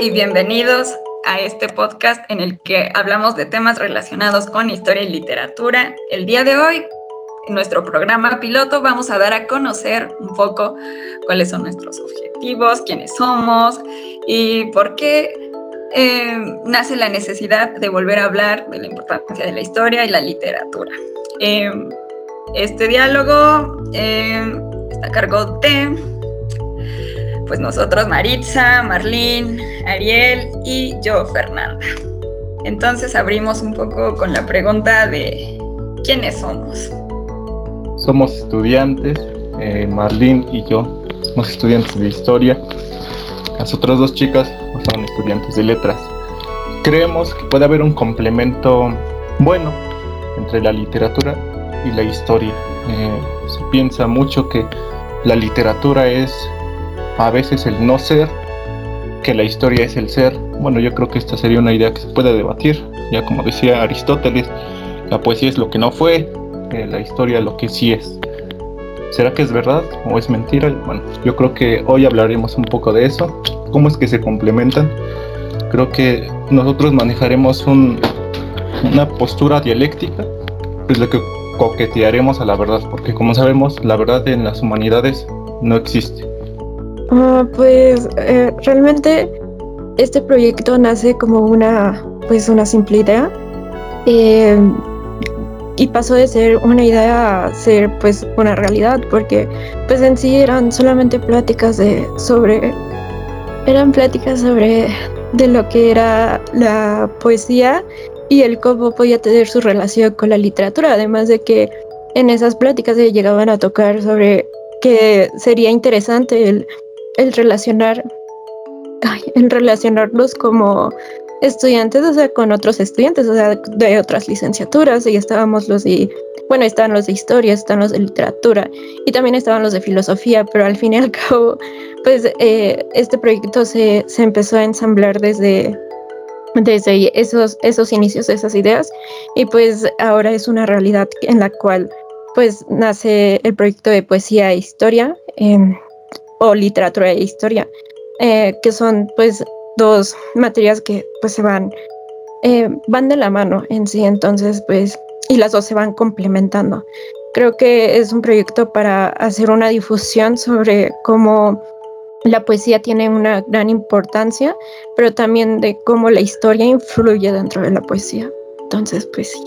y bienvenidos a este podcast en el que hablamos de temas relacionados con historia y literatura. El día de hoy, en nuestro programa piloto, vamos a dar a conocer un poco cuáles son nuestros objetivos, quiénes somos y por qué eh, nace la necesidad de volver a hablar de la importancia de la historia y la literatura. Eh, este diálogo eh, está a cargo de pues nosotros Maritza, Marlene, Ariel y yo Fernanda. Entonces abrimos un poco con la pregunta de ¿quiénes somos? Somos estudiantes, eh, Marlene y yo somos estudiantes de historia. Las otras dos chicas son estudiantes de letras. Creemos que puede haber un complemento bueno entre la literatura y la historia. Eh, se piensa mucho que la literatura es a veces el no ser, que la historia es el ser. Bueno, yo creo que esta sería una idea que se puede debatir. Ya como decía Aristóteles, la poesía es lo que no fue, eh, la historia lo que sí es. ¿Será que es verdad o es mentira? Bueno, yo creo que hoy hablaremos un poco de eso, cómo es que se complementan. Creo que nosotros manejaremos una postura dialéctica, pues lo que coquetearemos a la verdad, porque como sabemos, la verdad en las humanidades no existe. Ah, pues eh, realmente este proyecto nace como una, pues una simple idea eh, y pasó de ser una idea a ser pues una realidad porque pues en sí eran solamente pláticas de sobre eran pláticas sobre de lo que era la poesía y el cómo podía tener su relación con la literatura además de que en esas pláticas se llegaban a tocar sobre que sería interesante el el relacionar, el relacionarlos como estudiantes, o sea, con otros estudiantes, o sea, de otras licenciaturas, y estábamos los de, bueno, estaban los de historia, están los de literatura, y también estaban los de filosofía, pero al fin y al cabo, pues eh, este proyecto se, se empezó a ensamblar desde, desde esos, esos inicios, esas ideas, y pues ahora es una realidad en la cual pues nace el proyecto de poesía e historia. Eh, o literatura e historia, eh, que son pues dos materias que pues se van, eh, van de la mano en sí, entonces pues, y las dos se van complementando. Creo que es un proyecto para hacer una difusión sobre cómo la poesía tiene una gran importancia, pero también de cómo la historia influye dentro de la poesía. Entonces, pues sí.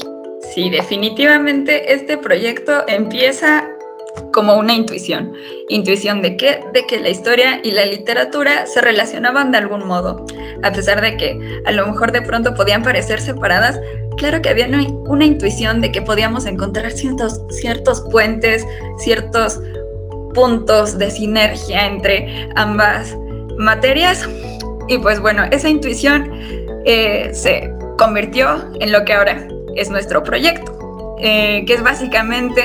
Sí, definitivamente este proyecto empieza como una intuición. ¿Intuición de qué? De que la historia y la literatura se relacionaban de algún modo. A pesar de que a lo mejor de pronto podían parecer separadas, claro que había una intuición de que podíamos encontrar ciertos, ciertos puentes, ciertos puntos de sinergia entre ambas materias. Y pues bueno, esa intuición eh, se convirtió en lo que ahora es nuestro proyecto, eh, que es básicamente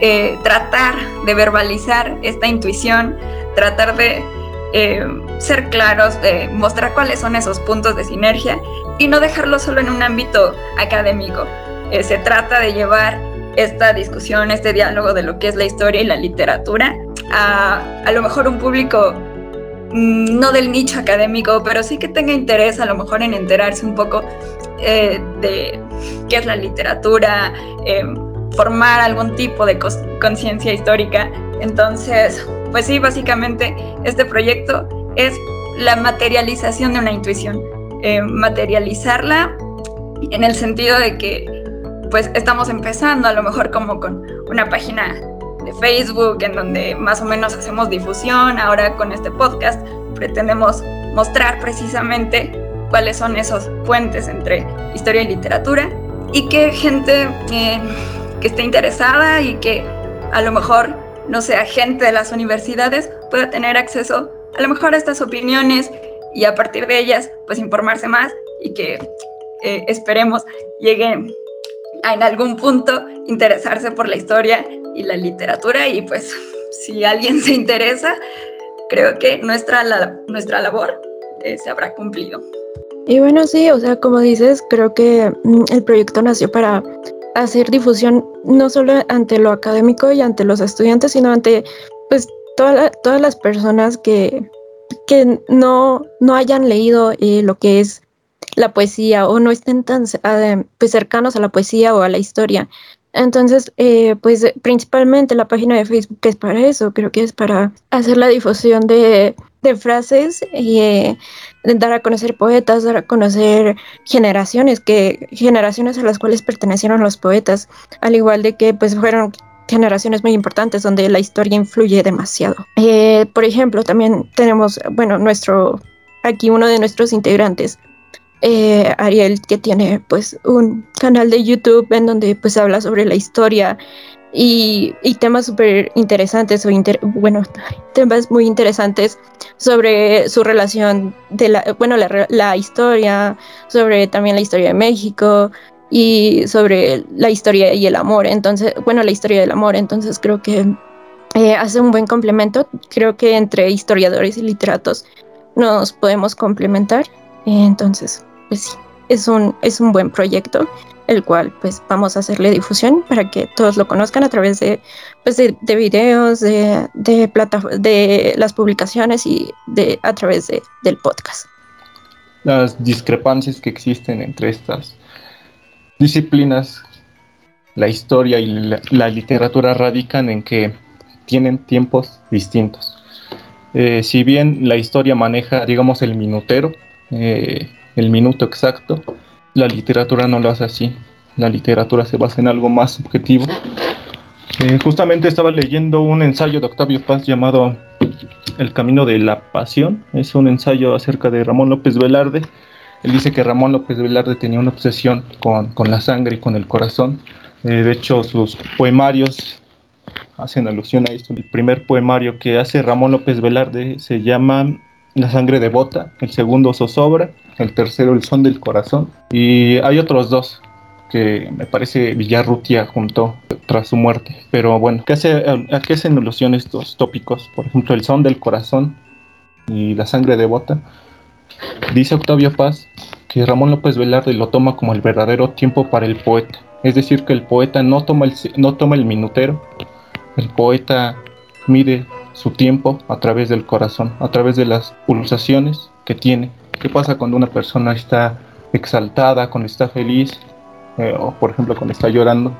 eh, tratar de verbalizar esta intuición, tratar de eh, ser claros, de mostrar cuáles son esos puntos de sinergia y no dejarlo solo en un ámbito académico. Eh, se trata de llevar esta discusión, este diálogo de lo que es la historia y la literatura a a lo mejor un público mm, no del nicho académico, pero sí que tenga interés a lo mejor en enterarse un poco de qué es la literatura, formar algún tipo de conciencia histórica. Entonces, pues sí, básicamente este proyecto es la materialización de una intuición, eh, materializarla en el sentido de que pues estamos empezando a lo mejor como con una página de Facebook en donde más o menos hacemos difusión, ahora con este podcast pretendemos mostrar precisamente cuáles son esos puentes entre historia y literatura y que gente eh, que esté interesada y que a lo mejor no sea gente de las universidades pueda tener acceso a lo mejor a estas opiniones y a partir de ellas pues informarse más y que eh, esperemos lleguen a en algún punto interesarse por la historia y la literatura y pues si alguien se interesa creo que nuestra, nuestra labor eh, se habrá cumplido. Y bueno, sí, o sea, como dices, creo que mm, el proyecto nació para hacer difusión no solo ante lo académico y ante los estudiantes, sino ante pues todas las personas que que no, no hayan leído eh, lo que es la poesía o no estén tan eh, pues, cercanos a la poesía o a la historia. Entonces, eh, pues principalmente la página de Facebook es para eso, creo que es para hacer la difusión de, frases y eh, dar a conocer poetas, dar a conocer generaciones, que generaciones a las cuales pertenecieron los poetas, al igual de que pues fueron generaciones muy importantes donde la historia influye demasiado. Eh, por ejemplo, también tenemos, bueno, nuestro, aquí uno de nuestros integrantes, eh, Ariel, que tiene pues un canal de YouTube en donde pues habla sobre la historia y, temas súper interesantes o bueno, temas muy interesantes sobre su relación de la, bueno, la, historia, sobre también la historia de México y sobre la historia y el amor. Entonces, bueno, la historia del amor. Entonces creo que eh, hace un buen complemento. Creo que entre historiadores y literatos nos podemos complementar. Entonces, pues sí, es un, es un buen proyecto, el cual pues vamos a hacerle difusión para que todos lo conozcan a través de, pues, de, videos, de, de, de las publicaciones y de, a través de, del podcast. Las discrepancias que existen entre estas disciplinas, la historia y la, literatura radican en que tienen tiempos distintos. Eh, si bien la historia maneja, digamos, el minutero, eh, el minuto exacto. La literatura no lo hace así. La literatura se basa en algo más subjetivo. Eh, justamente estaba leyendo un ensayo de Octavio Paz llamado El Camino de la Pasión. Es un ensayo acerca de Ramón López Velarde. Él dice que Ramón López Velarde tenía una obsesión con, la sangre y con el corazón. Eh, de hecho, sus poemarios hacen alusión a esto. El primer poemario que hace Ramón López Velarde se llama La sangre devota, el segundo Zozobra el tercero El son del corazón y hay otros dos que me parece Villarrutia juntó tras su muerte. Pero bueno, ¿qué hace, ¿a qué hacen alusión estos tópicos? Por ejemplo, el son del corazón y la sangre devota. Dice Octavio Paz que Ramón López Velarde lo toma como el verdadero tiempo para el poeta. Es decir, que el poeta no toma el, no toma el minutero, el poeta mide su tiempo a través del corazón, a través de las pulsaciones que tiene ¿Qué pasa cuando una persona está exaltada, cuando está feliz, eh, o por ejemplo cuando está llorando?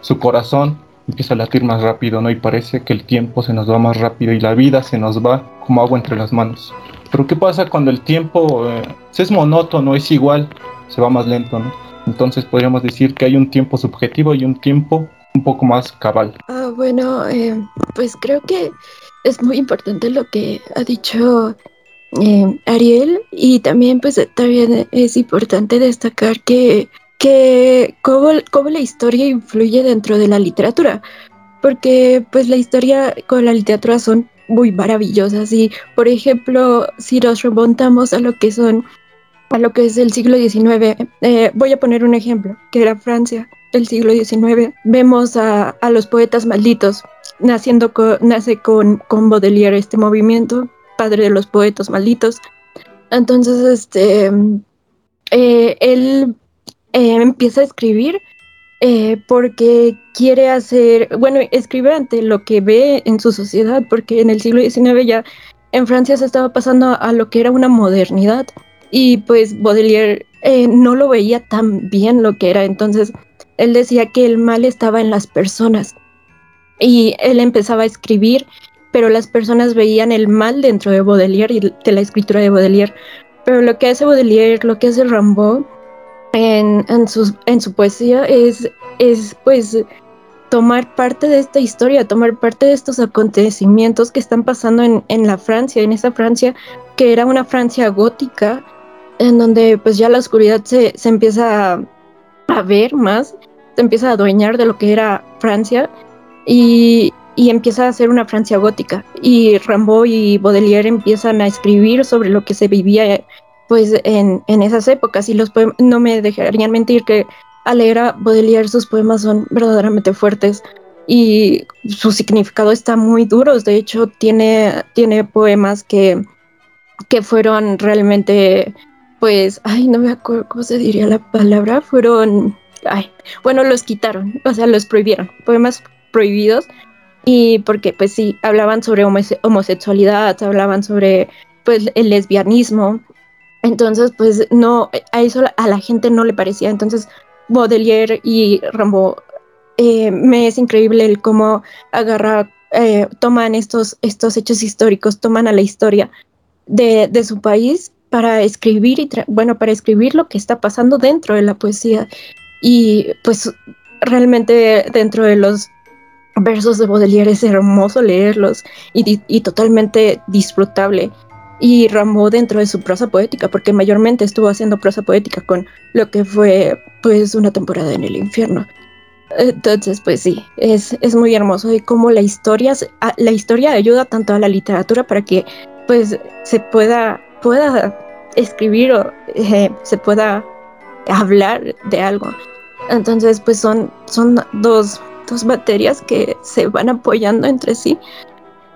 Su corazón empieza a latir más rápido, ¿no? Y parece que el tiempo se nos va más rápido y la vida se nos va como agua entre las manos. Pero ¿qué pasa cuando el tiempo eh, es monótono, es igual, se va más lento, ¿no? Entonces podríamos decir que hay un tiempo subjetivo y un tiempo un poco más cabal. Ah, bueno, eh, pues creo que es muy importante lo que ha dicho eh, Ariel y también pues también es importante destacar que, que cómo, cómo, la historia influye dentro de la literatura porque pues la historia con la literatura son muy maravillosas y por ejemplo si nos remontamos a lo que son a lo que es el siglo XIX eh, voy a poner un ejemplo que era Francia del siglo XIX vemos a, los poetas malditos naciendo nace con, Baudelaire este movimiento padre de los poetas malditos. Entonces, este, eh, él eh, empieza a escribir porque quiere hacer, bueno, escribe ante lo que ve en su sociedad, porque en el siglo XIX ya en Francia se estaba pasando a lo que era una modernidad y pues Baudelaire no lo veía tan bien lo que era, entonces él decía que el mal estaba en las personas y él empezaba a escribir pero las personas veían el mal dentro de Baudelaire y de la escritura de Baudelaire. Pero lo que hace Baudelaire, lo que hace Rimbaud en, en, en su poesía es, es pues tomar parte de esta historia, tomar parte de estos acontecimientos que están pasando en, en la Francia, en esa Francia que era una Francia gótica, en donde pues ya la oscuridad se, se empieza a, ver más, se empieza a adueñar de lo que era Francia y, y empieza a hacer una Francia gótica. Y Rimbaud y Baudelaire empiezan a escribir sobre lo que se vivía pues en, en esas épocas y los no me dejarían mentir que al leer a Baudelaire sus poemas son verdaderamente fuertes y su significado está muy duro. De hecho, tiene, tiene poemas que, que fueron realmente, pues, ay, no me acuerdo cómo se diría la palabra, fueron, ay, bueno, los quitaron, o sea, los prohibieron, poemas prohibidos y porque pues sí, hablaban sobre homosexualidad, hablaban sobre pues el lesbianismo. Entonces, pues no, a eso a la gente no le parecía. Entonces, Baudelaire y Rambo, eh, me es increíble el cómo agarra, eh, toman estos, estos hechos históricos, toman a la historia de, de su país para escribir y bueno, para escribir lo que está pasando dentro de la poesía. Y pues realmente dentro de los versos de Baudelaire es hermoso leerlos y, y totalmente disfrutable. Y Rambo dentro de su prosa poética, porque mayormente estuvo haciendo prosa poética con lo que fue pues una temporada en el infierno. Entonces, pues sí, es, es muy hermoso y cómo la historia, la historia ayuda tanto a la literatura para que pues se pueda pueda escribir o eh, se pueda hablar de algo. Entonces, pues son, son dos, dos materias que se van apoyando entre sí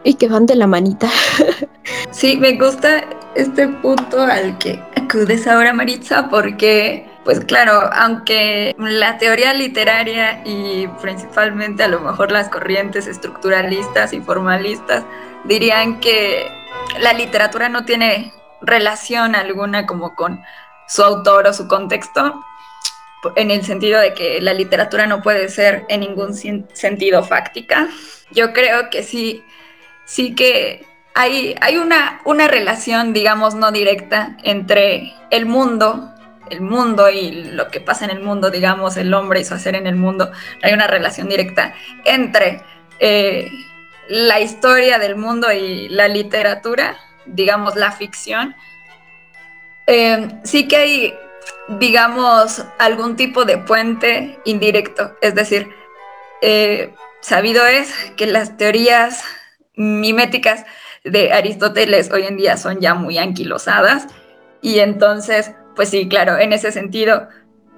y que van de la manita. Sí, me gusta este punto al que acudes ahora, Maritza, porque, pues claro, aunque la teoría literaria y principalmente a lo mejor las corrientes estructuralistas y formalistas dirían que la literatura no tiene relación alguna como con su autor o su contexto, en el sentido de que la literatura no puede ser en ningún sentido fáctica. Yo creo que sí, sí que hay, hay una, una relación, digamos, no directa entre el mundo, el mundo y lo que pasa en el mundo, digamos, el hombre y su hacer en el mundo. Hay una relación directa entre eh, la historia del mundo y la literatura digamos, la ficción, eh, sí que hay, digamos, algún tipo de puente indirecto. Es decir, eh, sabido es que las teorías miméticas de Aristóteles hoy en día son ya muy anquilosadas y entonces, pues sí, claro, en ese sentido,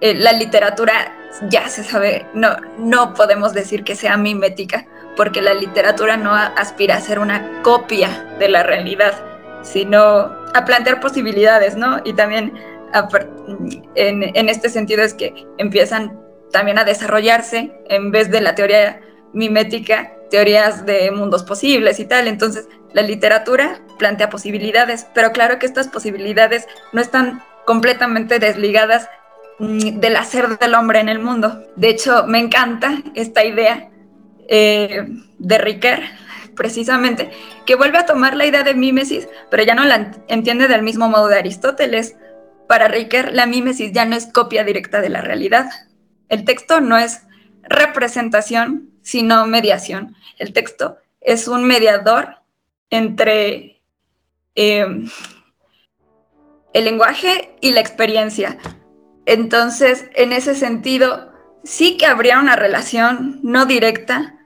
eh, la literatura ya se sabe, no, no podemos decir que sea mimética, porque la literatura no aspira a ser una copia de la realidad, sino a plantear posibilidades, ¿no? Y también en, este sentido es que empiezan también a desarrollarse, en vez de la teoría mimética, teorías de mundos posibles y tal. Entonces, la literatura plantea posibilidades, pero claro que estas posibilidades no están completamente desligadas mm, del hacer del hombre en el mundo. De hecho, me encanta esta idea eh, de Riquet, precisamente, que vuelve a tomar la idea de mímesis, pero ya no la entiende del mismo modo de Aristóteles. Para Riquet, la mímesis ya no es copia directa de la realidad. El texto no es representación, sino mediación. El texto es un mediador entre em, el lenguaje y la experiencia. Entonces, en ese sentido, sí que habría una relación no directa,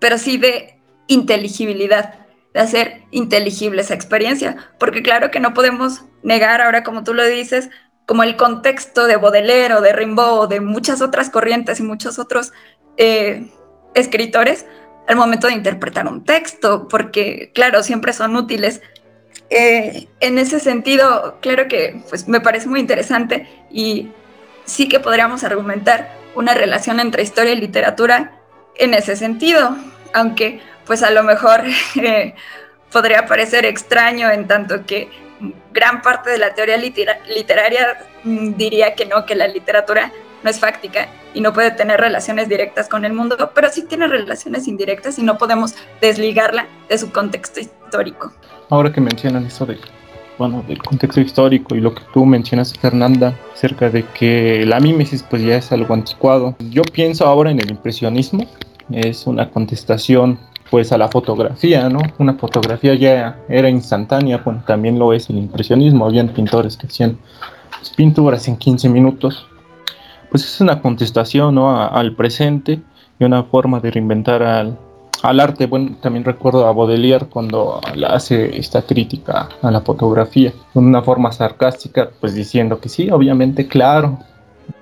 pero sí de inteligibilidad, de hacer inteligible esa experiencia, porque claro que no podemos negar ahora, como tú lo dices, como el contexto de Baudelaire o de Rimbaud o de muchas otras corrientes y muchos otros eh, escritores al momento de interpretar un texto, porque claro, siempre son útiles. Eh, en ese sentido, claro que pues, me parece muy interesante y sí que podríamos argumentar una relación entre historia y literatura en ese sentido, aunque pues a lo mejor eh, podría parecer extraño en tanto que gran parte de la teoría literaria mm, diría que no, que la literatura no es fáctica y no puede tener relaciones directas con el mundo, pero sí tiene relaciones indirectas y no podemos desligarla de su contexto histórico. Ahora que mencionan eso de, bueno, del contexto histórico y lo que tú mencionas, Fernanda, acerca de que la mímesis pues ya es algo anticuado, yo pienso ahora en el impresionismo, es una contestación pues a la fotografía, ¿no? Una fotografía ya era instantánea, bueno, también lo es el impresionismo, habían pintores que hacían pinturas en 15 minutos. Pues es una contestación ¿no? al presente y una forma de reinventar al, al arte. Bueno, también recuerdo a Baudelaire cuando hace esta crítica a la fotografía, con una forma sarcástica, pues diciendo que sí, obviamente, claro,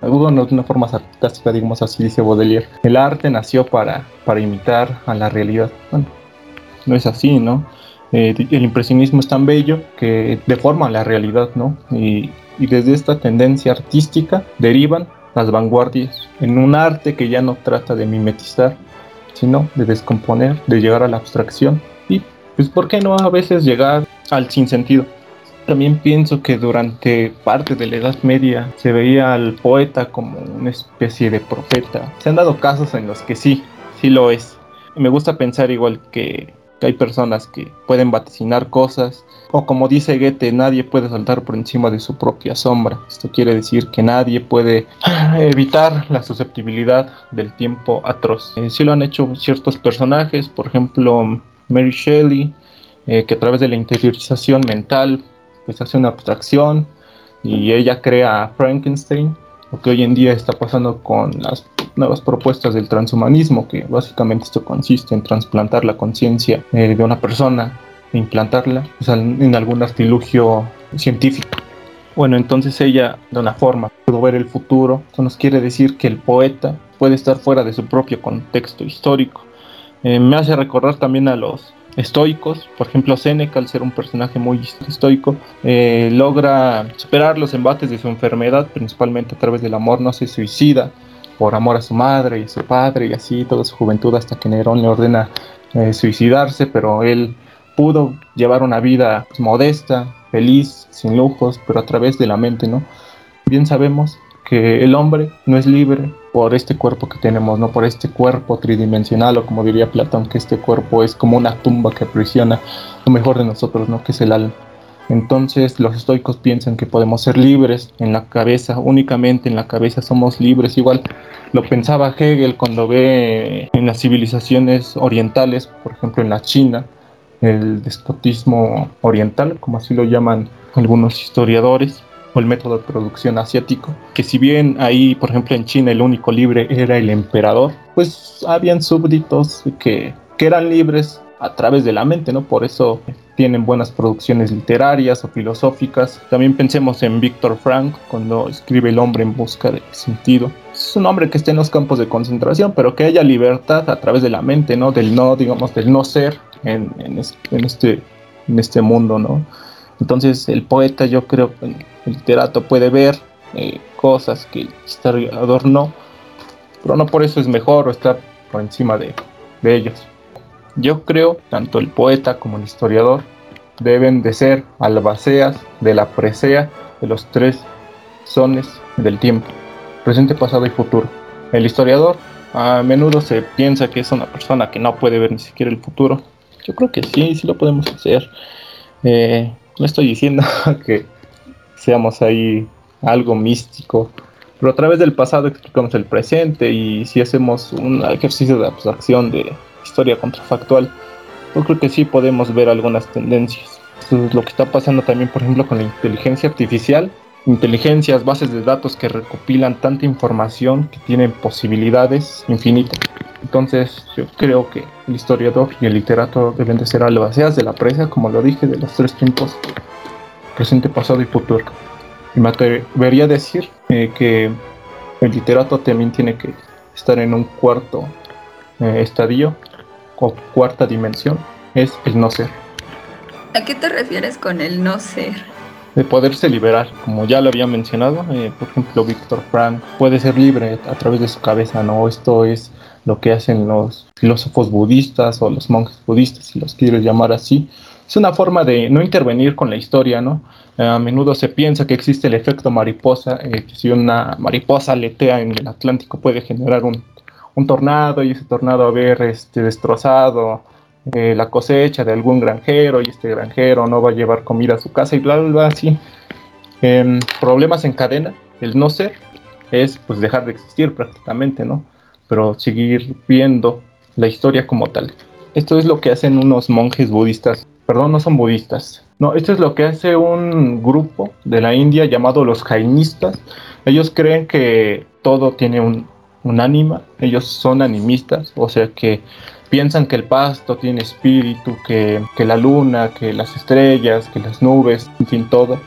bueno, de una forma sarcástica, digamos así, dice Baudelaire. El arte nació para, para imitar a la realidad. Bueno, no es así, ¿no? Eh, el impresionismo es tan bello que deforma la realidad, ¿no? Y, y desde esta tendencia artística derivan las vanguardias en un arte que ya no trata de mimetizar, sino de descomponer, de llegar a la abstracción y, pues, ¿por qué no a veces llegar al sinsentido? También pienso que durante parte de la Edad Media se veía al poeta como una especie de profeta. Se han dado casos en los que sí, sí lo es. me gusta pensar igual que, que hay personas que pueden vaticinar cosas, o como dice Goethe, nadie puede saltar por encima de su propia sombra. Esto quiere decir que nadie puede evitar la susceptibilidad del tiempo atroz. Eh, sí lo han hecho ciertos personajes, por ejemplo Mary Shelley, eh, que a través de la interiorización mental pues hace una abstracción y ella crea a Frankenstein, lo que hoy en día está pasando con las nuevas propuestas del transhumanismo, que básicamente esto consiste en trasplantar la conciencia eh, de una persona e implantarla en algún artilugio científico. Bueno, entonces ella de una forma pudo ver el futuro, eso nos quiere decir que el poeta puede estar fuera de su propio contexto histórico. Eh, me hace recordar también a los estoicos. Por ejemplo, Seneca, al ser un personaje muy estoico, eh, logra superar los embates de su enfermedad, principalmente a través del amor, no se suicida por amor a su madre y a su padre y así toda su juventud hasta que Nerón le ordena eh, suicidarse, pero él pudo llevar una vida modesta, feliz, sin lujos, pero a través de la mente, ¿no? Bien sabemos que el hombre no es libre por este cuerpo que tenemos, no por este cuerpo tridimensional o como diría Platón, que este cuerpo es como una tumba que aprisiona lo mejor de nosotros, ¿no? Que es el alma. Entonces los estoicos piensan que podemos ser libres en la cabeza, únicamente en la cabeza somos libres. Igual lo pensaba Hegel cuando ve en las civilizaciones orientales, por ejemplo en la China, el despotismo oriental, como así lo llaman algunos historiadores, el método de producción asiático, que si bien ahí, por ejemplo, en China el único libre era el emperador, pues habían súbditos que, que eran libres a través de la mente, ¿no? Por eso tienen buenas producciones literarias o filosóficas. También pensemos en Víctor Frank cuando escribe El hombre en busca de sentido. Es un hombre que esté en los campos de concentración, pero que haya libertad a través de la mente, ¿no? Del no, digamos, del no ser en, en, este, en este mundo, ¿no? Entonces el poeta yo creo que el literato puede ver eh, cosas que el historiador no, pero no por eso es mejor o estar por encima de, ellos. Yo creo tanto el poeta como el historiador deben de ser albaceas de la presea de los tres sones del tiempo, presente, pasado y futuro. El historiador a menudo se piensa que es una persona que no puede ver ni siquiera el futuro. Yo creo que sí, sí lo podemos hacer. Eh, no estoy diciendo que seamos ahí algo místico, pero a través del pasado explicamos el presente y si hacemos un ejercicio de abstracción de historia contrafactual, yo creo que sí podemos ver algunas tendencias. Lo que está pasando también, por ejemplo, con la inteligencia artificial. Inteligencias, bases de datos que recopilan tanta información que tienen posibilidades infinitas. Entonces, yo creo que el historiador y el literato deben de ser albaceas de la presa, como lo dije, de los tres tiempos presente, pasado y futuro. Y me atrevería a decir eh, que el literato también tiene que estar en un cuarto eh, estadio o cuarta dimensión, es el no ser. ¿A qué te refieres con el no ser? De poderse liberar, como ya lo había mencionado, eh, por ejemplo, Víctor Frank puede ser libre a través de su cabeza, ¿no? Esto es lo que hacen los filósofos budistas o los monjes budistas, si los quiero llamar así, es una forma de no intervenir con la historia, ¿no? A menudo se piensa que existe el efecto mariposa, eh, que si una mariposa aletea en el Atlántico puede generar un, tornado y ese tornado haber este, destrozado eh, la cosecha de algún granjero y este granjero no va a llevar comida a su casa y bla, bla, bla, así. Em, problemas en cadena, el no ser es pues dejar de existir prácticamente, ¿no? Pero seguir viendo la historia como tal. Esto es lo que hacen unos monjes budistas perdón, no son budistas. No, esto es lo que hace un grupo de la India llamado los jainistas. Ellos creen que todo tiene un, un ánima, ellos son animistas, o sea que piensan que el pasto tiene espíritu, que, que, la luna, que las estrellas, que las nubes, en fin, todo.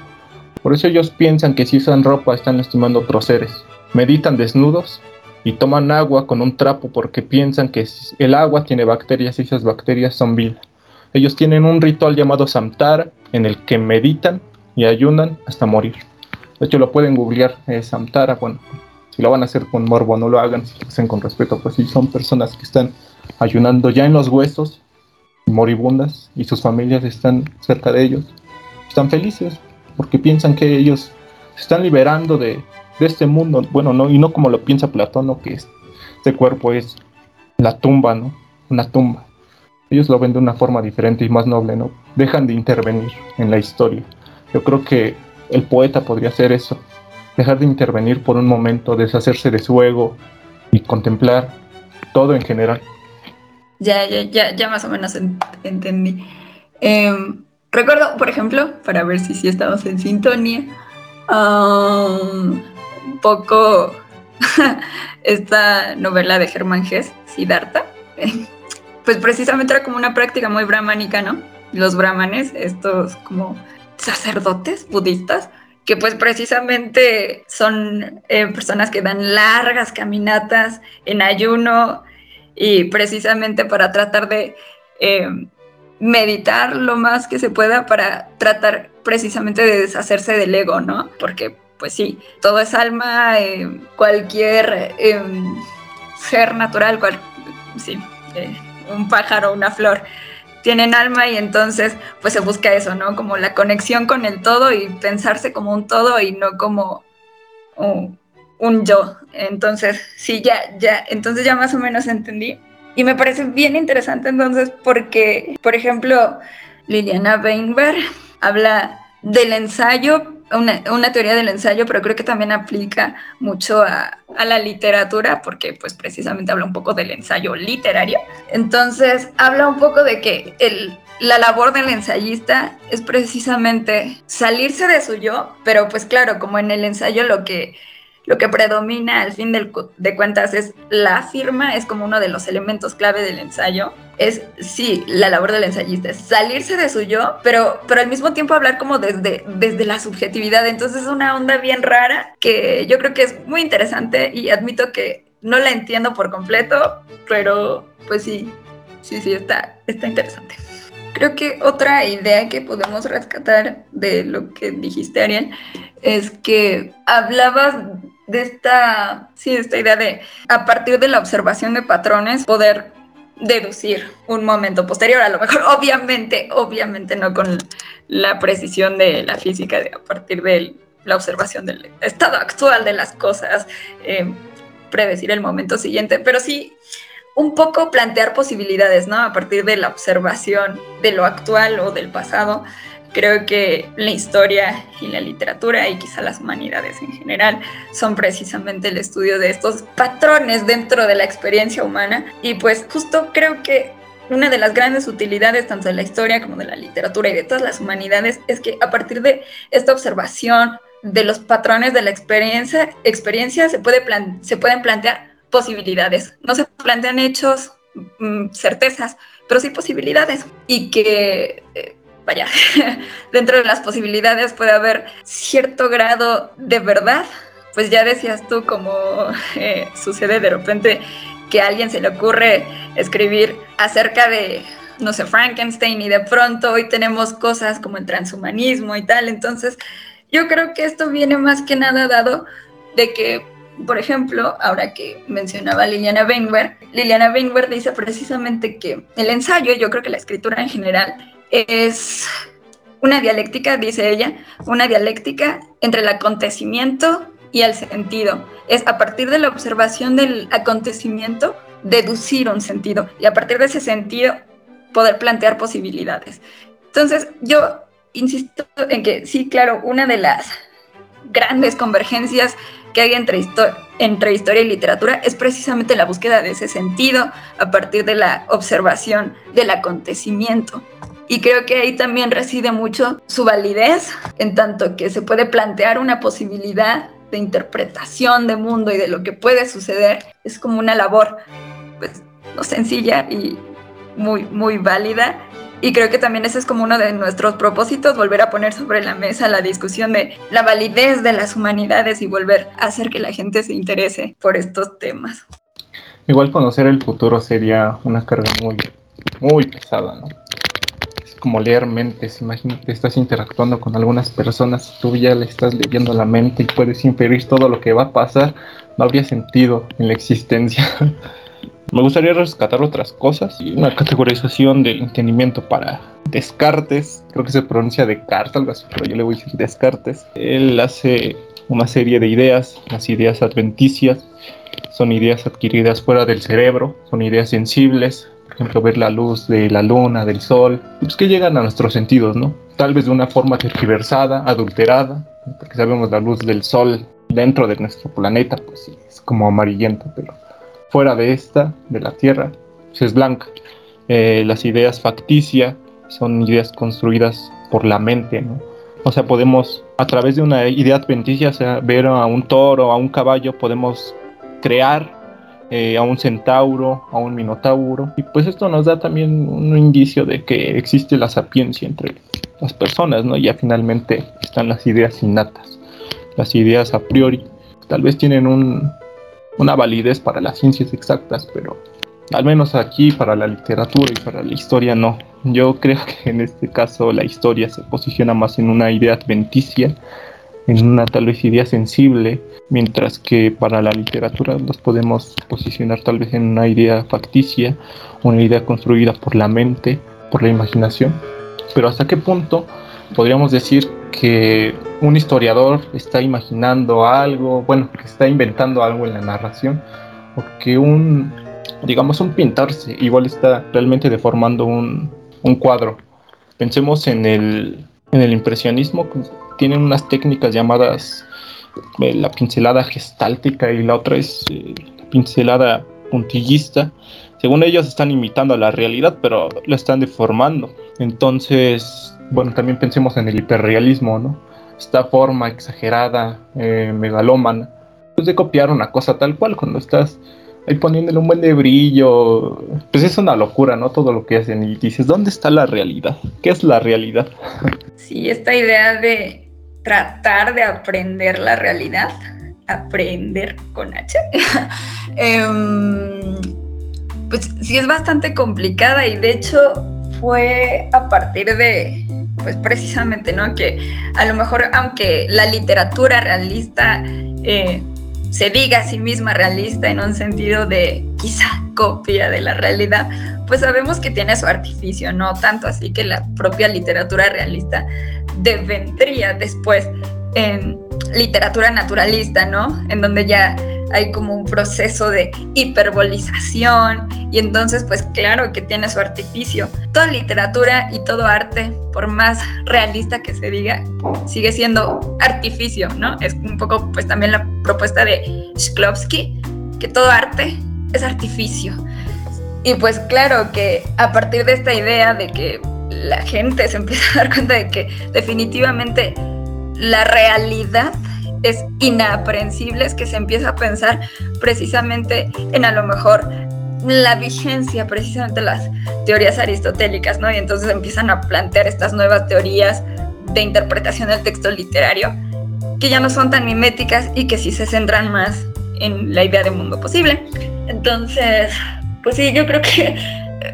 Por eso ellos piensan que si usan ropa están lastimando otros seres. Meditan desnudos y toman agua con un trapo porque piensan que el agua tiene bacterias y esas bacterias son vida. Ellos tienen un ritual llamado Samtara en el que meditan y ayunan hasta morir. De hecho, lo pueden googlear, eh, Samtara. Bueno, si lo van a hacer con morbo, no lo hagan, si lo hacen con respeto, pues si son personas que están ayunando ya en los huesos, moribundas, y sus familias están cerca de ellos. Están felices, porque piensan que ellos se están liberando de, este mundo, bueno, no, y no como lo piensa Platón, ¿no? que este cuerpo es la tumba, ¿no? Una tumba. Ellos lo ven de una forma diferente y más noble, ¿no? Dejan de intervenir en la historia. Yo creo que el poeta podría hacer eso, dejar de intervenir por un momento, deshacerse de su ego y contemplar todo en general. Ya, ya, ya, ya más o menos entendí. Em, recuerdo, por ejemplo, para ver si sí estamos en sintonía, un poco esta novela de Germán Gess, Siddhartha, pues precisamente era como una práctica muy brahmánica, ¿no? Los brahmanes, estos como sacerdotes budistas, que pues precisamente son eh, personas que dan largas caminatas en ayuno y precisamente para tratar de eh, meditar lo más que se pueda para tratar precisamente de deshacerse del ego, ¿no? Porque pues sí, todo es alma, eh, cualquier ser natural, cual, sí, un pájaro, una flor, tienen alma y entonces pues se busca eso, ¿no? Como la conexión con el todo y pensarse como un todo y no como un, yo. Entonces, sí, ya, ya, entonces ya más o menos entendí. Y me parece bien interesante entonces porque, por ejemplo, Liliana Weinberg habla del ensayo una, teoría del ensayo, pero creo que también aplica mucho a, la literatura, porque pues precisamente habla un poco del ensayo literario. Entonces, habla un poco de que el, la labor del ensayista es precisamente salirse de su yo, pero pues claro, como en el ensayo lo que lo que predomina al fin de cuentas es la firma, es como uno de los elementos clave del ensayo. Es, sí, la labor del ensayista es salirse de su yo, pero, pero al mismo tiempo hablar como desde, desde la subjetividad. Entonces es una onda bien rara que yo creo que es muy interesante y admito que no la entiendo por completo, pero pues sí, sí, sí, está, está interesante. Creo que otra idea que podemos rescatar de lo que dijiste, Ariel, es que hablabas de esta, sí, esta idea de a partir de la observación de patrones poder deducir un momento posterior, a lo mejor obviamente, obviamente no con la precisión de la física, de a partir de la observación del estado actual de las cosas, eh, predecir el momento siguiente, pero sí un poco plantear posibilidades, ¿no? A partir de la observación de lo actual o del pasado, Creo que la historia y la literatura y quizá las humanidades en general son precisamente el estudio de estos patrones dentro de la experiencia humana y pues justo creo que una de las grandes utilidades tanto de la historia como de la literatura y de todas las humanidades es que a partir de esta observación de los patrones de la experiencia, experiencia se, puede se pueden plantear posibilidades. No se plantean hechos, mm, certezas, pero sí posibilidades. Y que eh, vaya, dentro de las posibilidades puede haber cierto grado de verdad. Pues ya decías tú, como eh, sucede de repente que a alguien se le ocurre escribir acerca de, no sé, Frankenstein y de pronto hoy tenemos cosas como el transhumanismo y tal. Entonces, yo creo que esto viene más que nada dado de que, por ejemplo, ahora que mencionaba Liliana Weinberg, Liliana Weinberg dice precisamente que el ensayo, yo creo que la escritura en general, es una dialéctica, dice ella, una dialéctica entre el acontecimiento y el sentido. Es a partir de la observación del acontecimiento deducir un sentido y a partir de ese sentido poder plantear posibilidades. Entonces, yo insisto en que sí, claro, una de las grandes convergencias que hay entre, entre historia y literatura es precisamente la búsqueda de ese sentido a partir de la observación del acontecimiento. Y creo que ahí también reside mucho su validez, en tanto que se puede plantear una posibilidad de interpretación de mundo y de lo que puede suceder. Es como una labor, pues, no sencilla y muy, muy válida. Y creo que también ese es como uno de nuestros propósitos, volver a poner sobre la mesa la discusión de la validez de las humanidades y volver a hacer que la gente se interese por estos temas. Igual conocer el futuro sería una carga muy, muy pesada, ¿no? como leer mentes. Imagínate, estás interactuando con algunas personas, tú ya le estás leyendo la mente y puedes inferir todo lo que va a pasar. No habría sentido en la existencia. Me gustaría rescatar otras cosas. Una categorización del entendimiento para Descartes, creo que se pronuncia Descartes, algo así, pero yo le voy a decir Descartes. Él hace una serie de ideas, las ideas adventicias, son ideas adquiridas fuera del cerebro, son ideas sensibles, por ejemplo, ver la luz de la luna, del sol, pues que llegan a nuestros sentidos, ¿no? Tal vez de una forma tergiversada, adulterada, porque sabemos la luz del sol dentro de nuestro planeta, pues sí, es como amarillenta, pero fuera de esta, de la Tierra, pues es blanca. Eh, las ideas facticias son ideas construidas por la mente, ¿no? O sea, podemos, a través de una idea adventicia, ver a un toro, a un caballo, podemos crear eh, a un centauro, a un minotauro. Y pues esto nos da también un indicio de que existe la sapiencia entre las personas, ¿no? Ya finalmente están las ideas innatas, las ideas a priori. Tal vez tienen un, una validez para las ciencias exactas, pero al menos aquí para la literatura y para la historia no. Yo creo que en este caso la historia se posiciona más en una idea adventicia, en una tal vez idea sensible, mientras que para la literatura nos podemos posicionar tal vez en una idea facticia, una idea construida por la mente, por la imaginación. Pero hasta qué punto podríamos decir que un historiador está imaginando algo, bueno, que está inventando algo en la narración, o que un digamos, un pintarse, igual está realmente deformando un, un cuadro. Pensemos en el, en el impresionismo, tienen unas técnicas llamadas eh, la pincelada gestáltica y la otra es eh, la pincelada puntillista. Según ellos están imitando a la realidad, pero la están deformando. Entonces, bueno, también pensemos en el hiperrealismo, ¿no? Esta forma exagerada, eh, megalómana, pues de copiar una cosa tal cual cuando estás ahí poniéndole un buen de brillo. Pues es una locura, ¿no? Todo lo que hacen. Y dices, ¿dónde está la realidad? ¿Qué es la realidad? Sí, esta idea de tratar de aprender la realidad, aprender con H, em, pues sí es bastante complicada y de hecho fue a partir de, pues precisamente, ¿no? Que a lo mejor, aunque la literatura realista eh, se diga a sí misma realista en un sentido de quizá copia de la realidad, pues sabemos que tiene su artificio, no tanto así que la propia literatura realista devendría después en literatura naturalista, ¿no? En donde ya hay como un proceso de hiperbolización y entonces pues claro que tiene su artificio. Toda literatura y todo arte, por más realista que se diga, sigue siendo artificio, ¿no? Es un poco pues también la propuesta de Shklovsky, que todo arte es artificio. Y pues claro que a partir de esta idea de que la gente se empieza a dar cuenta de que definitivamente la realidad es inaprensible, es que se empieza a pensar precisamente en a lo mejor la vigencia precisamente las teorías aristotélicas, ¿no? Y entonces empiezan a plantear estas nuevas teorías de interpretación del texto literario que ya no son tan miméticas y que sí se centran más en la idea de mundo posible. Entonces, pues sí, yo creo que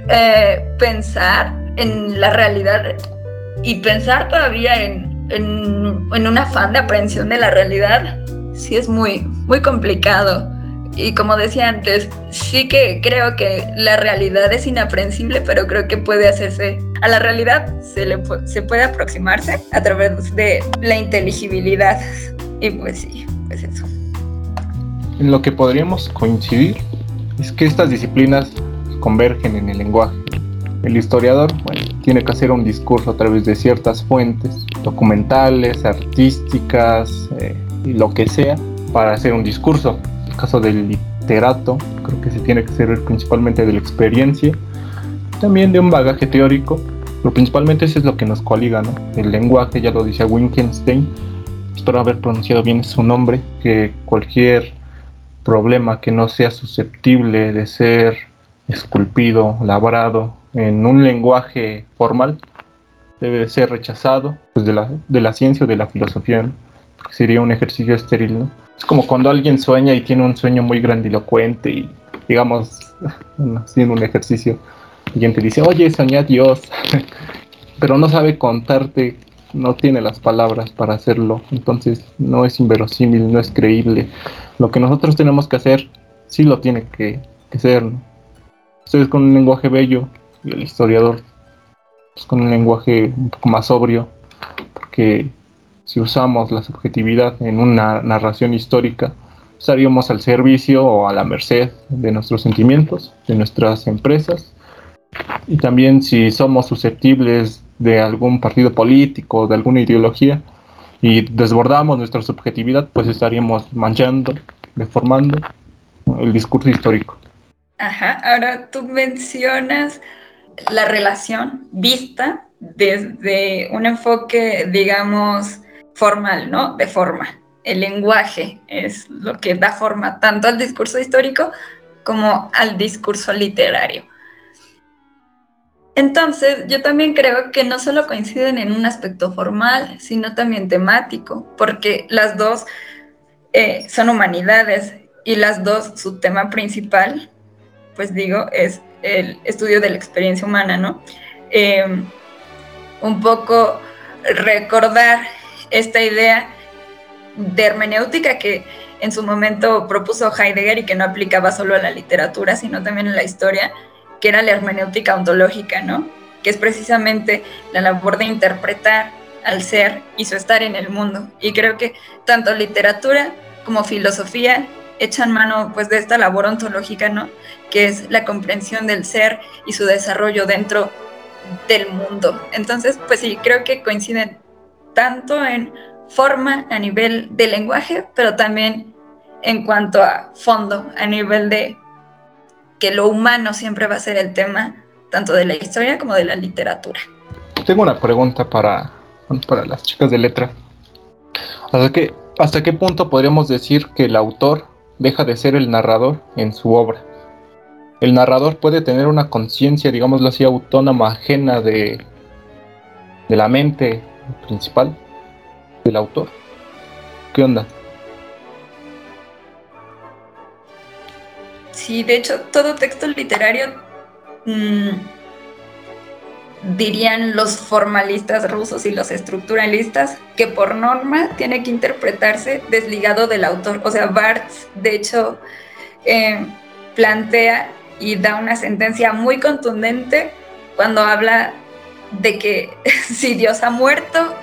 eh, pensar en la realidad y pensar todavía en en, un afán de aprehensión de la realidad, sí es muy, muy complicado. Y como decía antes, sí que creo que la realidad es inaprensible, pero creo que puede hacerse, a la realidad se, le, se puede aproximarse a través de la inteligibilidad. Y pues sí, pues eso. En lo que podríamos coincidir es que estas disciplinas convergen en el lenguaje. El historiador bueno, tiene que hacer un discurso a través de ciertas fuentes, documentales, artísticas, eh, lo que sea, para hacer un discurso. En el caso del literato, creo que se tiene que servir principalmente de la experiencia, también de un bagaje teórico, pero principalmente eso es lo que nos coliga, ¿no? El lenguaje, ya lo decía Wittgenstein, espero haber pronunciado bien su nombre, que cualquier problema que no sea susceptible de ser esculpido, labrado, en un lenguaje formal debe ser rechazado pues, de, la, de la ciencia o de la filosofía, sería un ejercicio estéril. ¿no? Es como cuando alguien sueña y tiene un sueño muy grandilocuente y, digamos, haciendo un ejercicio, alguien te dice, oye, soñé a Dios, pero no sabe contarte, no tiene las palabras para hacerlo, entonces no es inverosímil, no es creíble. Lo que nosotros tenemos que hacer, sí lo tiene que, que ser, ¿no? Ustedes con un lenguaje bello y el historiador pues, con un lenguaje un poco más sobrio, porque si usamos la subjetividad en una narración histórica, estaríamos al servicio o a la merced de nuestros sentimientos, de nuestras empresas, y también si somos susceptibles de algún partido político, de alguna ideología, y desbordamos nuestra subjetividad, pues estaríamos manchando, deformando el discurso histórico. Ajá, ahora tú mencionas la relación vista desde un enfoque, digamos, formal, ¿no? De forma. El lenguaje es lo que da forma tanto al discurso histórico como al discurso literario. Entonces, yo también creo que no solo coinciden en un aspecto formal, sino también temático, porque las dos eh, son humanidades y las dos, su tema principal, pues digo, es el estudio de la experiencia humana, ¿no? Em, un poco recordar esta idea de hermenéutica que en su momento propuso Heidegger y que no aplicaba solo a la literatura, sino también a la historia, que era la hermenéutica ontológica, ¿no? Que es precisamente la labor de interpretar al ser y su estar en el mundo. Y creo que tanto literatura como filosofía echan mano pues de esta labor ontológica, ¿no? Que es la comprensión del ser y su desarrollo dentro del mundo. Entonces, pues sí, creo que coinciden tanto en forma a nivel de lenguaje, pero también en cuanto a fondo, a nivel de que lo humano siempre va a ser el tema tanto de la historia como de la literatura. Tengo una pregunta para, para las chicas de letra. ¿Hasta qué, ¿Hasta qué punto podríamos decir que el autor deja de ser el narrador en su obra? El narrador puede tener una conciencia, digámoslo así, autónoma, ajena de, de la mente principal del autor. ¿Qué onda? Sí, de hecho, todo texto literario, mm, dirían los formalistas rusos y los estructuralistas, que por norma tiene que interpretarse desligado del autor. O sea, Barthes, de hecho, eh, plantea y da una sentencia muy contundente cuando habla de que si Dios ha muerto,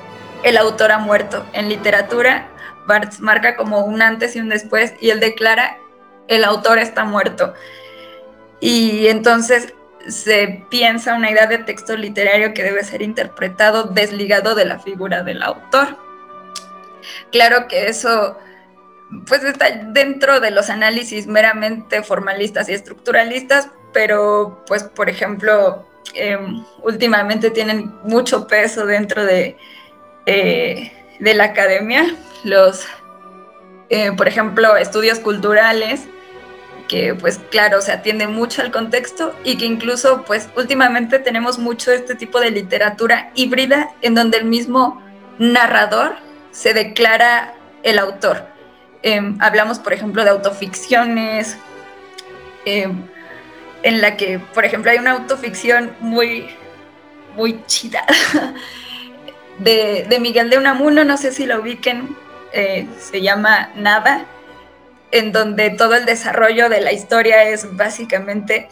el autor ha muerto. En literatura, Barthes marca como un antes y un después y él declara el autor está muerto. Y entonces se piensa una idea de texto literario que debe ser interpretado desligado de la figura del autor. Claro que eso pues está dentro de los análisis meramente formalistas y estructuralistas, pero pues por ejemplo em, últimamente tienen mucho peso dentro de, eh, la academia los, eh, por ejemplo, estudios culturales que pues claro, se atiende mucho al contexto y que incluso pues últimamente tenemos mucho este tipo de literatura híbrida en donde el mismo narrador se declara el autor. Em, hablamos por ejemplo de autoficciones, em, en la que por ejemplo hay una autoficción muy, muy chida de, Miguel de Unamuno, no sé si lo ubiquen, eh, se llama Nada en donde todo el desarrollo de la historia es básicamente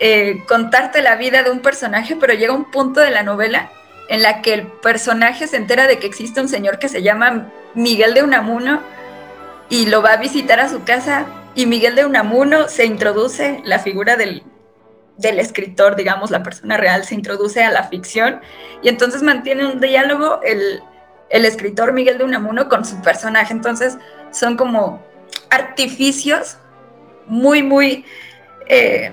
eh, contarte la vida de un personaje, pero llega un punto de la novela en la que el personaje se entera de que existe un señor que se llama Miguel de Unamuno y lo va a visitar a su casa y Miguel de Unamuno se introduce, la figura del, escritor, digamos, la persona real, se introduce a la ficción y entonces mantiene un diálogo el, el escritor Miguel de Unamuno con su personaje. Entonces son como artificios muy, muy eh,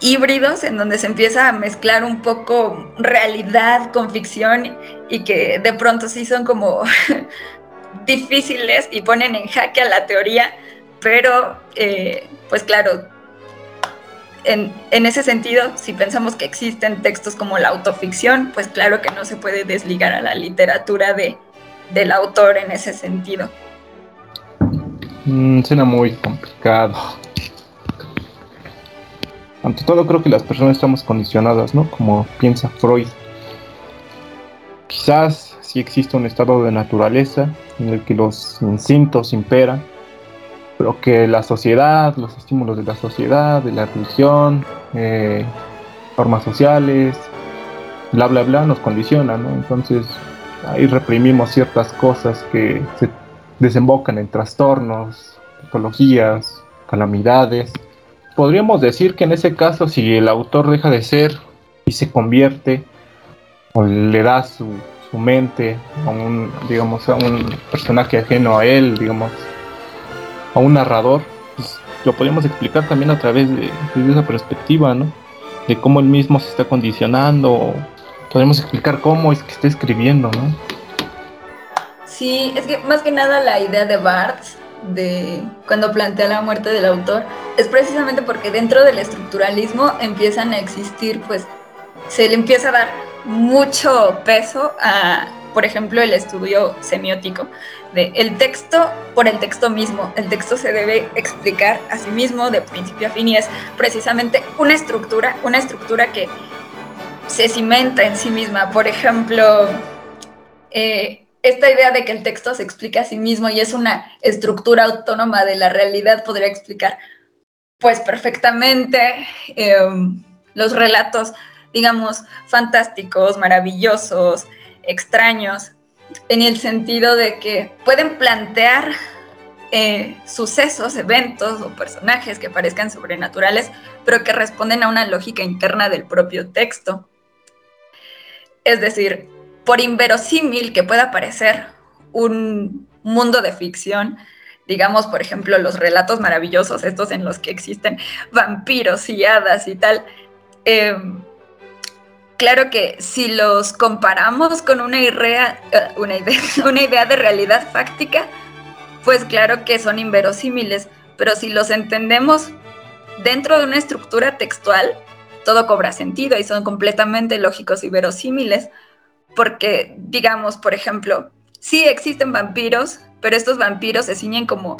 híbridos en donde se empieza a mezclar un poco realidad con ficción y que de pronto sí son como difíciles y ponen en jaque a la teoría, pero eh, pues claro, en, ese sentido, si pensamos que existen textos como la autoficción, pues claro que no se puede desligar a la literatura de, del autor en ese sentido. Mm, suena muy complicado. Ante todo creo que las personas estamos condicionadas, ¿no? Como piensa Freud. Quizás sí existe un estado de naturaleza en el que los instintos imperan pero que la sociedad, los estímulos de la sociedad, de la religión, eh, normas sociales, bla, bla, bla, nos condicionan, ¿no? Entonces ahí reprimimos ciertas cosas que se desembocan en trastornos, patologías, calamidades. Podríamos decir que en ese caso, si el autor deja de ser y se convierte o le da su, mente a un, digamos, a un personaje ajeno a él, digamos, a un narrador, pues, lo podemos explicar también a través de, de, esa perspectiva, ¿no? De cómo él mismo se está condicionando. Podemos explicar cómo es que está escribiendo, ¿no? Sí, es que más que nada la idea de Barthes de cuando plantea la muerte del autor es precisamente porque dentro del estructuralismo empiezan a existir pues se le empieza a dar mucho peso a, por ejemplo, el estudio semiótico de el texto por el texto mismo. El texto se debe explicar a sí mismo de principio a fin y es precisamente una estructura, una estructura que se cimenta en sí misma. Por ejemplo, eh, esta idea de que el texto se explica a sí mismo y es una estructura autónoma de la realidad podría explicar pues perfectamente eh, los relatos digamos, fantásticos, maravillosos, extraños, en el sentido de que pueden plantear eh, sucesos, eventos o personajes que parezcan sobrenaturales, pero que responden a una lógica interna del propio texto. Es decir, por inverosímil que pueda parecer un mundo de ficción, digamos, por ejemplo, los relatos maravillosos, estos en los que existen vampiros y hadas y tal, eh, claro que si los comparamos con una idea, eh, una idea, una idea de realidad fáctica, pues claro que son inverosímiles, pero si los entendemos dentro de una estructura textual, todo cobra sentido y son completamente lógicos y verosímiles, porque digamos, por ejemplo, sí existen vampiros, pero estos vampiros se ciñen como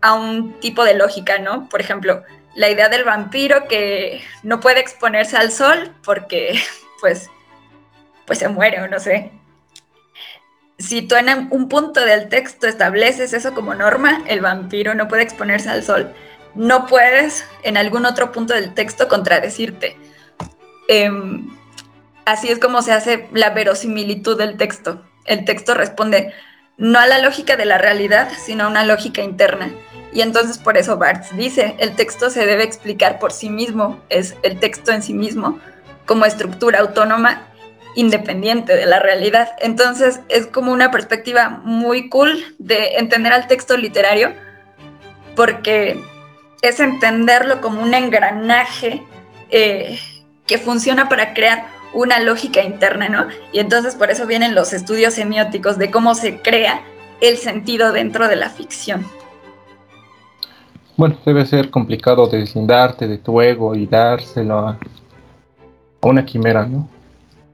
a un tipo de lógica, ¿no? Por ejemplo, la idea del vampiro que no puede exponerse al sol porque pues, pues se muere o no sé. Si tú en un punto del texto estableces eso como norma, el vampiro no puede exponerse al sol. No puedes en algún otro punto del texto contradecirte. Em, así es como se hace la verosimilitud del texto. El texto responde no a la lógica de la realidad, sino a una lógica interna. Y entonces por eso Barthes dice, el texto se debe explicar por sí mismo, es el texto en sí mismo, como estructura autónoma independiente de la realidad. Entonces es como una perspectiva muy cool de entender al texto literario porque es entenderlo como un engranaje eh, que funciona para crear una lógica interna, ¿no? Y entonces por eso vienen los estudios semióticos de cómo se crea el sentido dentro de la ficción. Bueno, debe ser complicado deslindarte de tu ego y dárselo a una quimera, ¿no?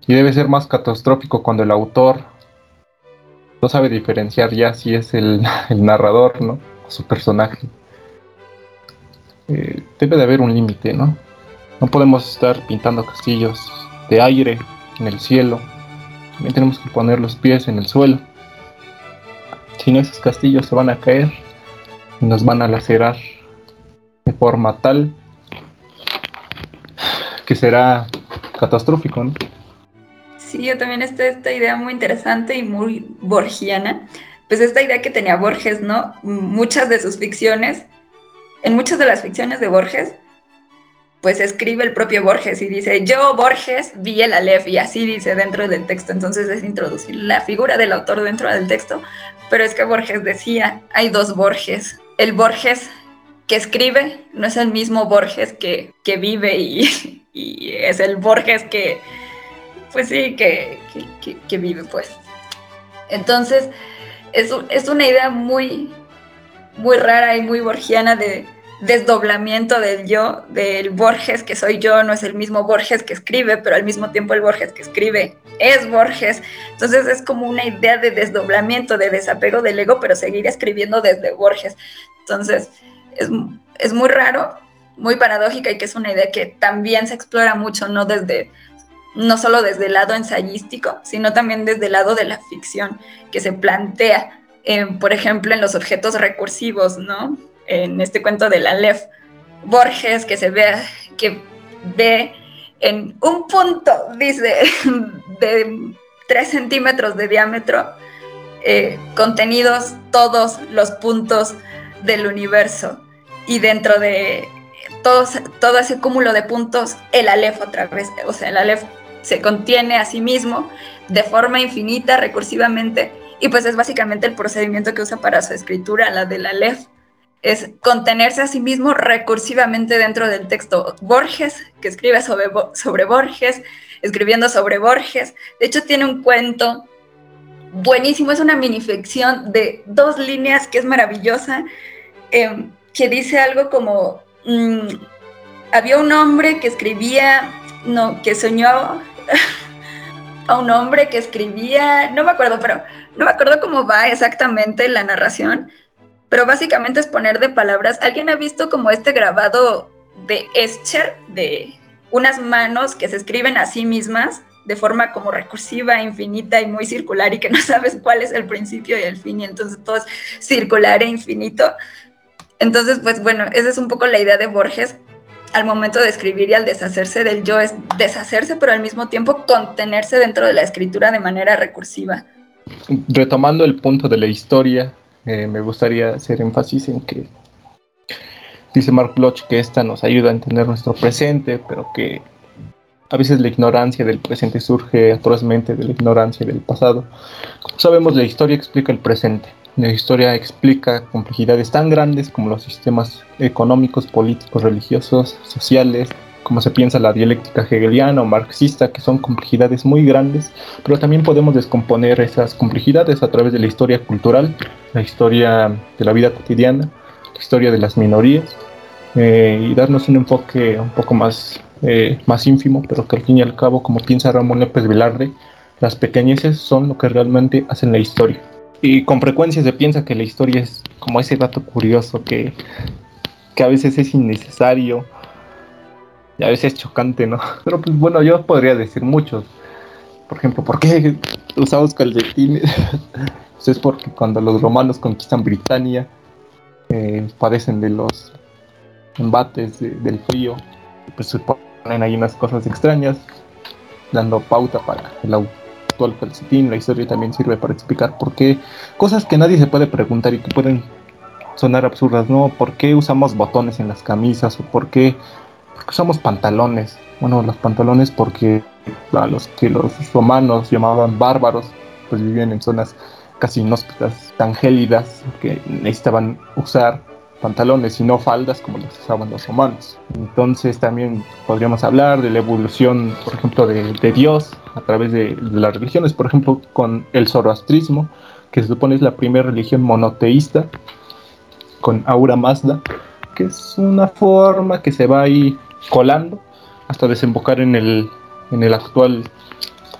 Y debe ser más catastrófico cuando el autor no sabe diferenciar ya si es el, narrador, ¿no? O su personaje. Eh, debe de haber un límite, ¿no? No podemos estar pintando castillos de aire en el cielo. También tenemos que poner los pies en el suelo. Si no, esos castillos se van a caer y nos van a lacerar de forma tal que será catastrófico, ¿no? Sí, yo también estoy esta idea muy interesante y muy borgiana. Pues esta idea que tenía Borges, ¿no? Muchas de sus ficciones, en muchas de las ficciones de Borges, pues escribe el propio Borges y dice, yo Borges vi el Aleph y así dice dentro del texto. Entonces es introducir la figura del autor dentro del texto. Pero es que Borges decía, hay dos Borges. El Borges que escribe no es el mismo Borges que, que vive y, es el Borges que, pues sí, que, que, vive, pues. Entonces, es, es, una idea muy, muy rara y muy borgiana de desdoblamiento del yo, del Borges que soy yo, no es el mismo Borges que escribe, pero al mismo tiempo el Borges que escribe es Borges. Entonces es como una idea de desdoblamiento, de desapego del ego, pero seguir escribiendo desde Borges. Entonces es, es muy raro, muy paradójica y que es una idea que también se explora mucho, no desde no solo desde el lado ensayístico, sino también desde el lado de la ficción, que se plantea, por ejemplo, en los objetos recursivos, ¿no? En este cuento de la Aleph, Borges, que se ve, que ve en un punto, dice, de 3 centímetros de diámetro, eh, contenidos todos los puntos del universo. Y dentro de todos, todo ese cúmulo de puntos, el Aleph otra vez, o sea, el Aleph se contiene a sí mismo de forma infinita, recursivamente, y pues es básicamente el procedimiento que usa para su escritura, la del Aleph, es contenerse a sí mismo recursivamente dentro del texto. Borges, que escribe sobre, sobre Borges, escribiendo sobre Borges, de hecho tiene un cuento buenísimo, es una minificción de dos líneas que es maravillosa, em, que dice algo como, mm, había un hombre que escribía, no, que soñó a un hombre que escribía, no me acuerdo, pero no me acuerdo cómo va exactamente la narración, pero básicamente es poner de palabras. ¿Alguien ha visto como este grabado de Escher, de unas manos que se escriben a sí mismas de forma como recursiva, infinita y muy circular y que no sabes cuál es el principio y el fin y entonces todo es circular e infinito? Entonces, pues bueno, esa es un poco la idea de Borges al momento de escribir y al deshacerse del yo, es deshacerse pero al mismo tiempo contenerse dentro de la escritura de manera recursiva. Retomando el punto de la historia, eh, me gustaría hacer énfasis en que dice Mark Bloch que esta nos ayuda a entender nuestro presente, pero que a veces la ignorancia del presente surge atrozmente de la ignorancia del pasado. Como sabemos, la historia explica el presente. La historia explica complejidades tan grandes como los sistemas económicos, políticos, religiosos, sociales, como se piensa la dialéctica hegeliana o marxista, que son complejidades muy grandes, pero también podemos descomponer esas complejidades a través de la historia cultural, la historia de la vida cotidiana, la historia de las minorías, eh, y darnos un enfoque un poco más, eh, más ínfimo, pero que al fin y al cabo, como piensa Ramón López Velarde, las pequeñeces son lo que realmente hacen la historia. Y con frecuencia se piensa que la historia es como ese dato curioso que, que a veces es innecesario, y a veces chocante, ¿no? Pero pues bueno, yo podría decir muchos. Por ejemplo, ¿por qué usamos calcetines? pues es porque cuando los romanos conquistan Britania, eh, padecen de los embates del frío, pues se ponen ahí unas cosas extrañas, dando pauta para el actual calcetín. La historia también sirve para explicar por qué cosas que nadie se puede preguntar y que pueden sonar absurdas, ¿no? ¿Por qué usamos botones en las camisas o por qué usamos pantalones. Bueno, los pantalones porque a los que los romanos llamaban bárbaros, pues vivían en zonas casi inhóspitas, tan gélidas, que necesitaban usar pantalones y no faldas como los usaban los romanos. Entonces también podríamos hablar de la evolución, por ejemplo, de, Dios a través de, de, las religiones, por ejemplo, con el zoroastrismo, que se supone es la primera religión monoteísta, con Aura Mazda, que es una forma que se va ahí colando hasta desembocar en el, en el actual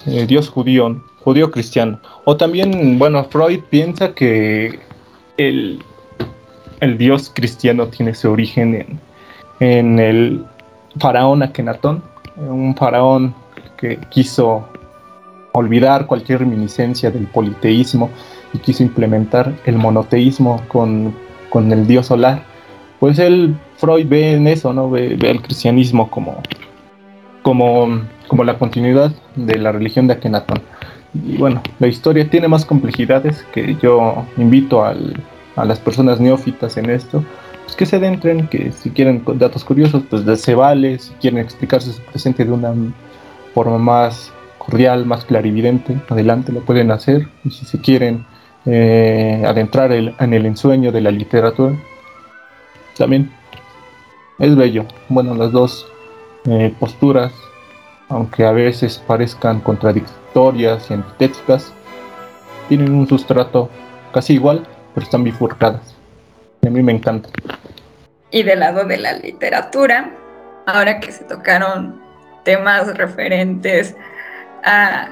eh, dios judío, judío cristiano. O también, bueno, Freud piensa que el, el dios cristiano tiene su origen en, en el faraón Akenatón, un faraón que quiso olvidar cualquier reminiscencia del politeísmo y quiso implementar el monoteísmo con, con el dios solar. Pues él Freud ve en eso, ¿no? Ve, el cristianismo como, como, como la continuidad de la religión de Akenatón. Y bueno, la historia tiene más complejidades que yo invito a las personas neófitas en esto, pues que se adentren, que si quieren datos curiosos, pues se vale, si quieren explicarse su presente de una forma más cordial, más clarividente, adelante lo pueden hacer. Y si se quieren eh, adentrar en el ensueño de la literatura, también es bello. Bueno, las dos eh, posturas, aunque a veces parezcan contradictorias y antitéticas, tienen un sustrato casi igual, pero están bifurcadas. a mí me encanta. Y del lado de la literatura, ahora que se tocaron temas referentes a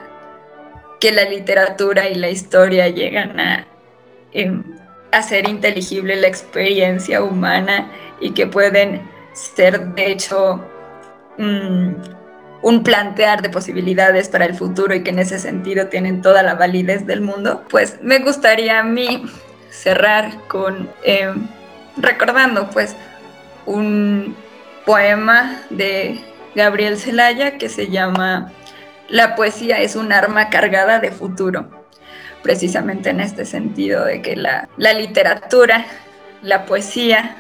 que la literatura y la historia llegan a em, hacer inteligible la experiencia humana y que pueden ser de hecho mm, un plantear de posibilidades para el futuro y que en ese sentido tienen toda la validez del mundo, pues me gustaría a mí cerrar con eh, recordando pues un poema de Gabriel Zelaya que se llama La poesía es un arma cargada de futuro, precisamente en este sentido de que la, literatura, la poesía,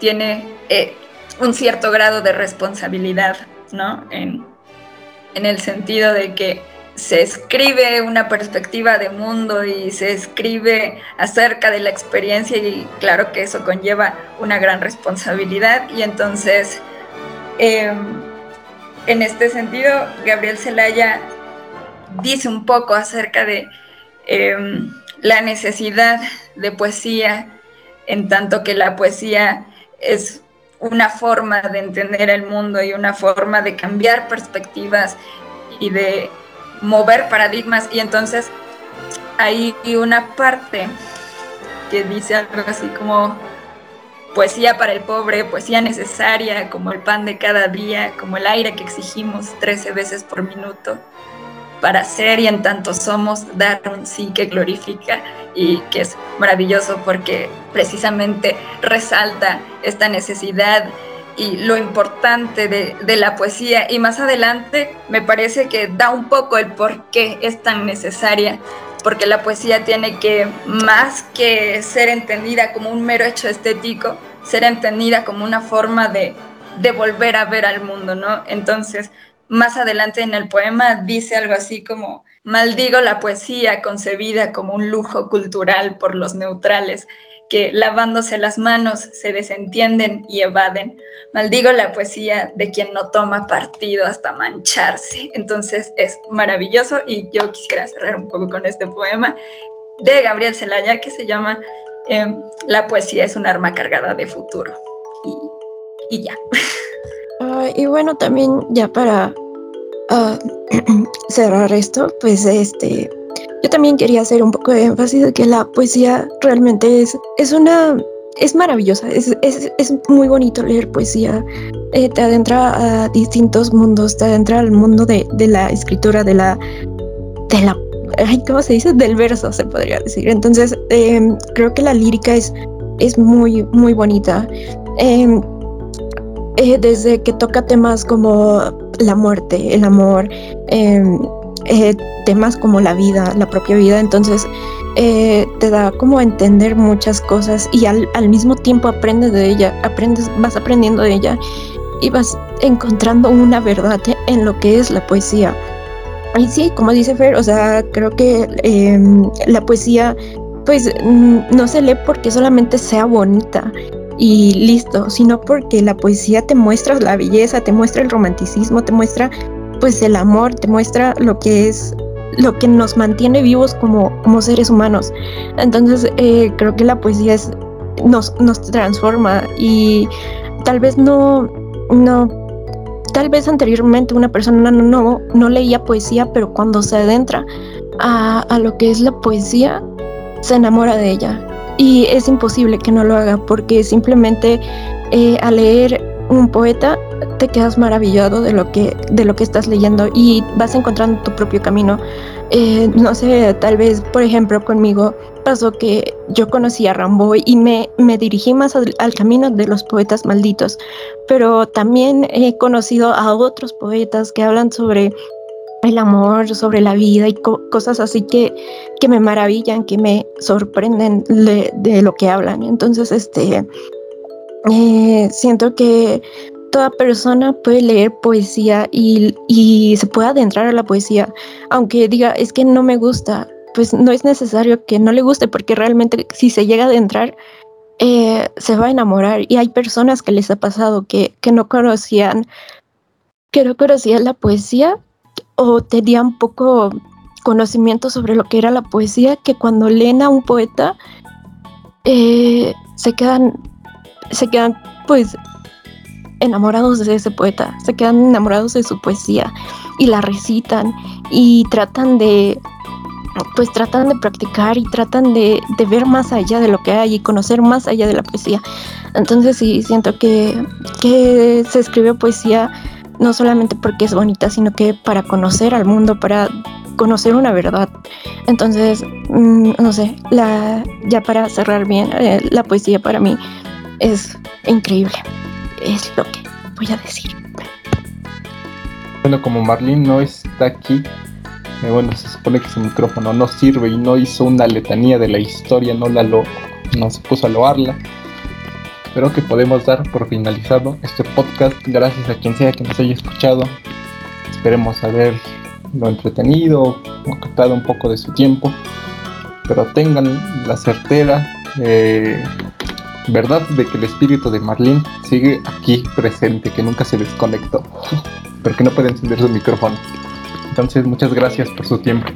tiene eh, un cierto grado de responsabilidad, ¿no? En, en el sentido de que se escribe una perspectiva de mundo y se escribe acerca de la experiencia y claro que eso conlleva una gran responsabilidad y entonces em, en este sentido Gabriel Zelaya dice un poco acerca de em, la necesidad de poesía en tanto que la poesía es una forma de entender el mundo y una forma de cambiar perspectivas y de mover paradigmas. Y entonces hay una parte que dice algo así como poesía para el pobre, poesía necesaria, como el pan de cada día, como el aire que exigimos 13 veces por minuto, para ser y en tanto somos dar un sí que glorifica y que es maravilloso porque precisamente resalta esta necesidad y lo importante de, la poesía. Y más adelante me parece que da un poco el por qué es tan necesaria, porque la poesía tiene que, más que ser entendida como un mero hecho estético, ser entendida como una forma de, de volver a ver al mundo, ¿no? Entonces, más adelante en el poema dice algo así como, maldigo la poesía concebida como un lujo cultural por los neutrales que lavándose las manos se desentienden y evaden. Maldigo la poesía de quien no toma partido hasta mancharse. Entonces es maravilloso y yo quisiera cerrar un poco con este poema de Gabriel Celaya que se llama em, La poesía es un arma cargada de futuro. Y, ya. Ah, y bueno, también ya para ah, cerrar esto, pues este, yo también quería hacer un poco de énfasis de que la poesía realmente es, es una es maravillosa, es, es, es, muy bonito leer poesía, eh, te adentra a distintos mundos, te adentra al mundo de, de, la escritura, de la, de la, ¿cómo se dice? Del verso, se podría decir. Entonces, em, creo que la lírica es, es muy, muy bonita. Em, eh, desde que toca temas como la muerte, el amor, em, eh, temas como la vida, la propia vida, entonces eh, te da como entender muchas cosas y al, mismo tiempo aprendes de ella, aprendes, vas aprendiendo de ella y vas encontrando una verdad en lo que es la poesía. Y sí, como dice Fer, o sea, creo que em, la poesía pues mm, no se lee porque solamente sea bonita y listo, sino porque la poesía te muestra la belleza, te muestra el romanticismo, te muestra pues el amor te muestra lo que es lo que nos mantiene vivos como, como seres humanos. Entonces eh, creo que la poesía es, nos, nos transforma y tal vez no, no, tal vez anteriormente una persona no, no, no leía poesía, pero cuando se adentra a, a lo que es la poesía, se enamora de ella. Y es imposible que no lo haga porque simplemente eh, al leer un poeta te quedas maravillado de lo que de lo que estás leyendo y vas encontrando tu propio camino. Eh, no sé tal vez por ejemplo conmigo pasó que yo conocí a Rambo y me, me dirigí más al, camino de los poetas malditos pero también he conocido a otros poetas que hablan sobre el amor, sobre la vida y cosas así que, que me maravillan, que me sorprenden de lo que hablan. Entonces, este, eh, siento que toda persona puede leer poesía y, se puede adentrar a la poesía, aunque diga, es que no me gusta, pues no es necesario que no le guste, porque realmente si se llega a adentrar, eh, se va a enamorar. Y hay personas que les ha pasado que, que no conocían, que no conocían la poesía o tenían poco conocimiento sobre lo que era la poesía, que cuando leen a un poeta, eh, se quedan se quedan pues enamorados de ese poeta, se quedan enamorados de su poesía y la recitan y tratan de pues tratan de practicar y tratan de, ver más allá de lo que hay y conocer más allá de la poesía. Entonces sí, siento que, que se escribe poesía no solamente porque es bonita, sino que para conocer al mundo, para conocer una verdad. Entonces, mm, no sé, la, ya para cerrar bien, eh, la poesía para mí es increíble. Es lo que voy a decir. Bueno, como Marlene no está aquí, eh, bueno, se supone que su micrófono no sirve y no hizo una letanía de la historia, no la lo, no se puso a loarla. Creo que podemos dar por finalizado este podcast. Gracias a quien sea que nos haya escuchado. Esperemos haberlo entretenido, o captado un poco de su tiempo. Pero tengan la certera eh, verdad de que el espíritu de Marlene sigue aquí presente, que nunca se desconectó, pero que no puede encender su micrófono. Entonces, muchas gracias por su tiempo.